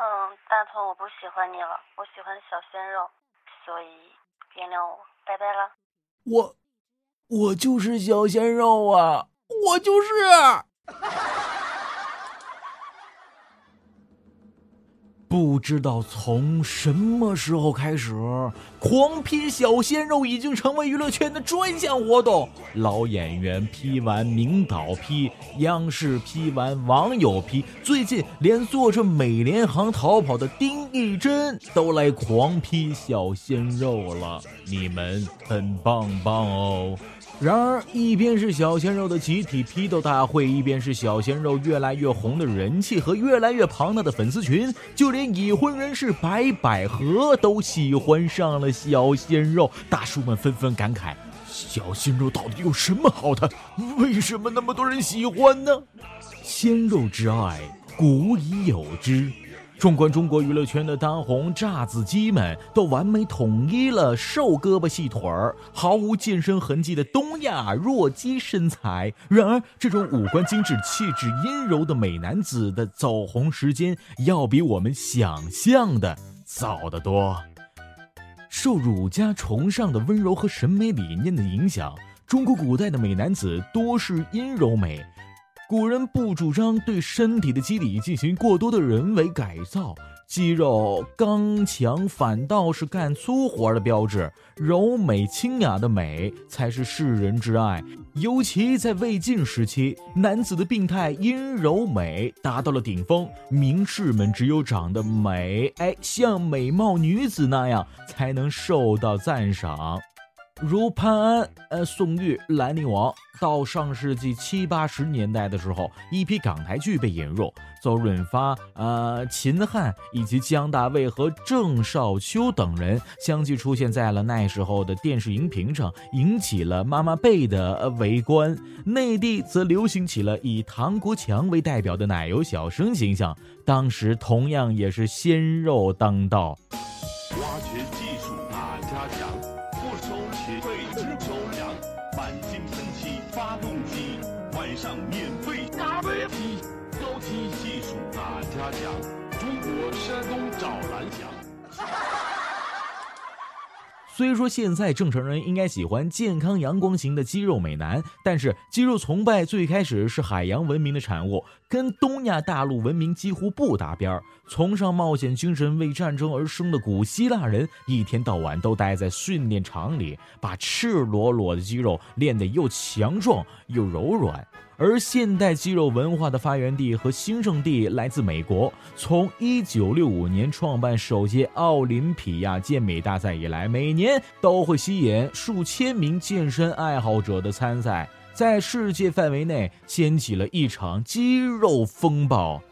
嗯，大头，我不喜欢你了，我喜欢小鲜肉，所以原谅我，拜拜了。我，我就是小鲜肉啊，我就是。不知道从什么时候开始，狂批小鲜肉已经成为娱乐圈的专项活动。老演员批完，名导批，央视批完，网友批，最近连做着美联航逃跑的丁义珍都来狂批小鲜肉了。你们很棒棒哦！然而，一边是小鲜肉的集体批斗大会，一边是小鲜肉越来越红的人气和越来越庞大的粉丝群，就连已婚人士白百合都喜欢上了小鲜肉。大叔们纷纷感慨：小鲜肉到底有什么好的？为什么那么多人喜欢呢？鲜肉之爱，古已有之。纵观中国娱乐圈的当红炸子鸡们，都完美统一了瘦胳膊细腿儿、毫无健身痕迹的东亚弱鸡身材。然而，这种五官精致、气质阴柔的美男子的走红时间，要比我们想象的早得多。受儒家崇尚的温柔和审美理念的影响，中国古代的美男子多是阴柔美。古人不主张对身体的肌理进行过多的人为改造，肌肉刚强反倒是干粗活的标志。柔美清雅的美才是世人之爱。尤其在魏晋时期，男子的病态阴柔美达到了顶峰，名士们只有长得美，哎，像美貌女子那样，才能受到赞赏。如潘安、呃宋玉、兰陵王，到上世纪七八十年代的时候，一批港台剧被引入，邹润发、呃秦汉以及姜大卫和郑少秋等人相继出现在了那时候的电视荧屏上，引起了妈妈辈的围观。内地则流行起了以唐国强为代表的奶油小生形象，当时同样也是鲜肉当道。挖掘技上免费打飞机，高级技术大家强，中国山东找蓝翔。虽说现在正常人应该喜欢健康阳光型的肌肉美男，但是肌肉崇拜最开始是海洋文明的产物，跟东亚大陆文明几乎不搭边儿。崇尚冒险精神、为战争而生的古希腊人，一天到晚都待在训练场里，把赤裸裸的肌肉练得又强壮又柔软。而现代肌肉文化的发源地和兴盛地来自美国。从1965年创办首届奥林匹亚健美大赛以来，每年都会吸引数千名健身爱好者的参赛，在世界范围内掀起了一场肌肉风暴。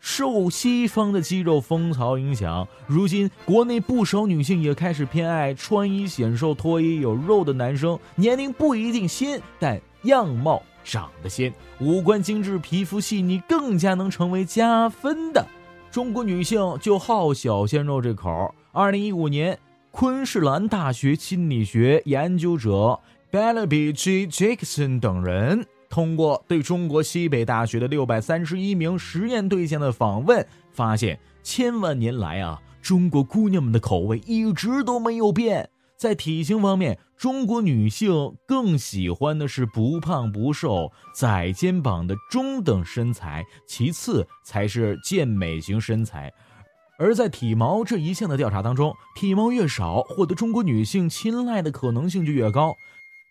受西方的肌肉风潮影响，如今国内不少女性也开始偏爱穿衣显瘦、脱衣有肉的男生。年龄不一定新，但样貌。长得鲜，五官精致，皮肤细腻，更加能成为加分的。中国女性就好小鲜肉这口。二零一五年，昆士兰大学心理学研究者 Bellaby G. Jackson 等人通过对中国西北大学的六百三十一名实验对象的访问，发现千万年来啊，中国姑娘们的口味一直都没有变。在体型方面，中国女性更喜欢的是不胖不瘦、窄肩膀的中等身材，其次才是健美型身材。而在体毛这一项的调查当中，体毛越少，获得中国女性青睐的可能性就越高。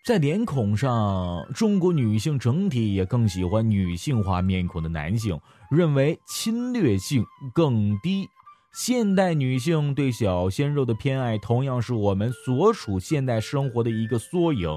在脸孔上，中国女性整体也更喜欢女性化面孔的男性，认为侵略性更低。现代女性对小鲜肉的偏爱，同样是我们所处现代生活的一个缩影。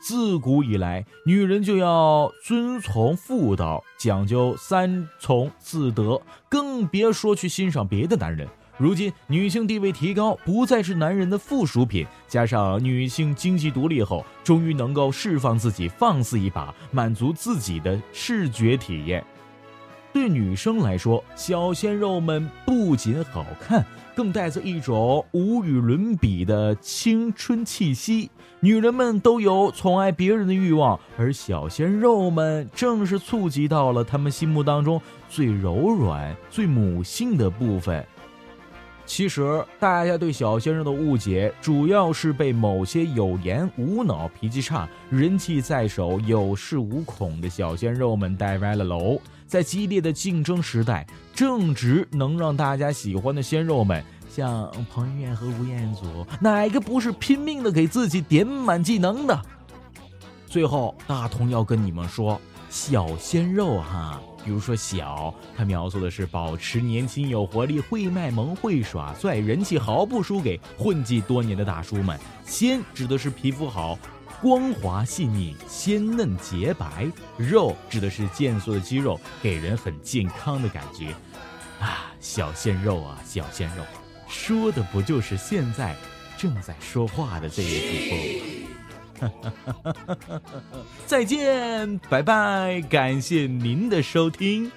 自古以来，女人就要遵从妇道，讲究三从四德，更别说去欣赏别的男人。如今，女性地位提高，不再是男人的附属品，加上女性经济独立后，终于能够释放自己，放肆一把，满足自己的视觉体验。对女生来说，小鲜肉们不仅好看，更带着一种无与伦比的青春气息。女人们都有宠爱别人的欲望，而小鲜肉们正是触及到了她们心目当中最柔软、最母性的部分。其实，大家对小鲜肉的误解，主要是被某些有颜无脑、脾气差、人气在手、有恃无恐的小鲜肉们带歪了楼。在激烈的竞争时代，正直能让大家喜欢的鲜肉们，像彭于晏和吴彦祖，哪个不是拼命的给自己点满技能的？最后，大同要跟你们说，小鲜肉哈。比如说小，他描述的是保持年轻有活力、会卖萌、会耍帅、人气毫不输给混迹多年的大叔们。鲜指的是皮肤好、光滑细腻、鲜嫩洁白；肉指的是健硕的肌肉，给人很健康的感觉。啊，小鲜肉啊，小鲜肉，说的不就是现在正在说话的这一组吗？再见，拜拜！感谢您的收听。